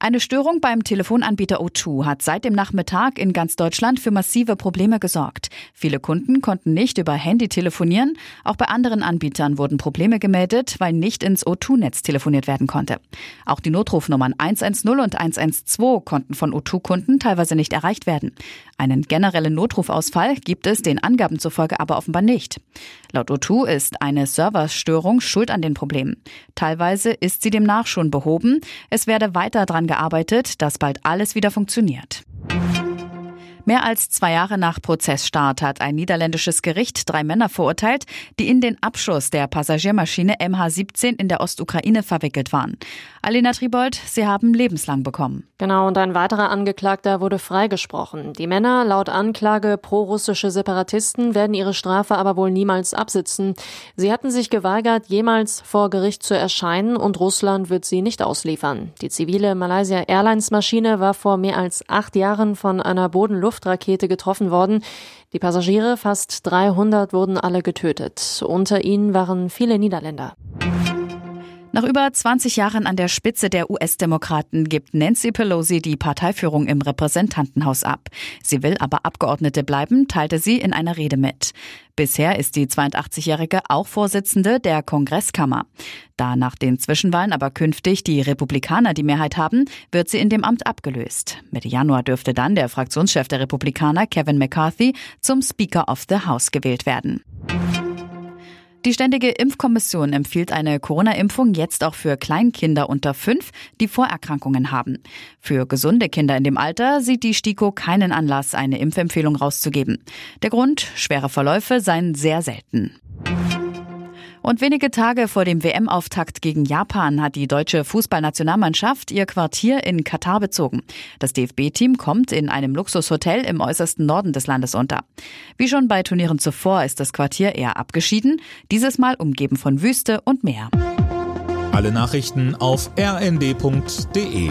Eine Störung beim Telefonanbieter O2 hat seit dem Nachmittag in ganz Deutschland für massive Probleme gesorgt. Viele Kunden konnten nicht über Handy telefonieren. Auch bei anderen Anbietern wurden Probleme gemeldet, weil nicht ins O2-Netz telefoniert werden konnte. Auch die Notrufnummern 110 und 112 konnten von O2-Kunden teilweise nicht erreicht werden. Einen generellen Notrufausfall gibt es den Angaben zufolge aber offenbar nicht. Laut O2 ist eine Serverstörung schuld an den Problemen. Teilweise ist sie demnach schon behoben. Es werde weiter dran gearbeitet, dass bald alles wieder funktioniert. Mehr als zwei Jahre nach Prozessstart hat ein niederländisches Gericht drei Männer verurteilt, die in den Abschuss der Passagiermaschine MH17 in der Ostukraine verwickelt waren. Alena Tribold, sie haben lebenslang bekommen. Genau, und ein weiterer Angeklagter wurde freigesprochen. Die Männer, laut Anklage pro-russische Separatisten, werden ihre Strafe aber wohl niemals absitzen. Sie hatten sich geweigert, jemals vor Gericht zu erscheinen und Russland wird sie nicht ausliefern. Die zivile Malaysia Airlines Maschine war vor mehr als acht Jahren von einer Bodenluft Luftrakete getroffen worden. Die Passagiere, fast 300, wurden alle getötet. Unter ihnen waren viele Niederländer. Nach über 20 Jahren an der Spitze der US-Demokraten gibt Nancy Pelosi die Parteiführung im Repräsentantenhaus ab. Sie will aber Abgeordnete bleiben, teilte sie in einer Rede mit. Bisher ist die 82-Jährige auch Vorsitzende der Kongresskammer. Da nach den Zwischenwahlen aber künftig die Republikaner die Mehrheit haben, wird sie in dem Amt abgelöst. Mitte Januar dürfte dann der Fraktionschef der Republikaner Kevin McCarthy zum Speaker of the House gewählt werden. Die Ständige Impfkommission empfiehlt eine Corona-Impfung jetzt auch für Kleinkinder unter fünf, die Vorerkrankungen haben. Für gesunde Kinder in dem Alter sieht die STIKO keinen Anlass, eine Impfempfehlung rauszugeben. Der Grund, schwere Verläufe seien sehr selten. Und wenige Tage vor dem WM-Auftakt gegen Japan hat die deutsche Fußballnationalmannschaft ihr Quartier in Katar bezogen. Das DFB-Team kommt in einem Luxushotel im äußersten Norden des Landes unter. Wie schon bei Turnieren zuvor ist das Quartier eher abgeschieden, dieses Mal umgeben von Wüste und Meer. Alle Nachrichten auf rnd.de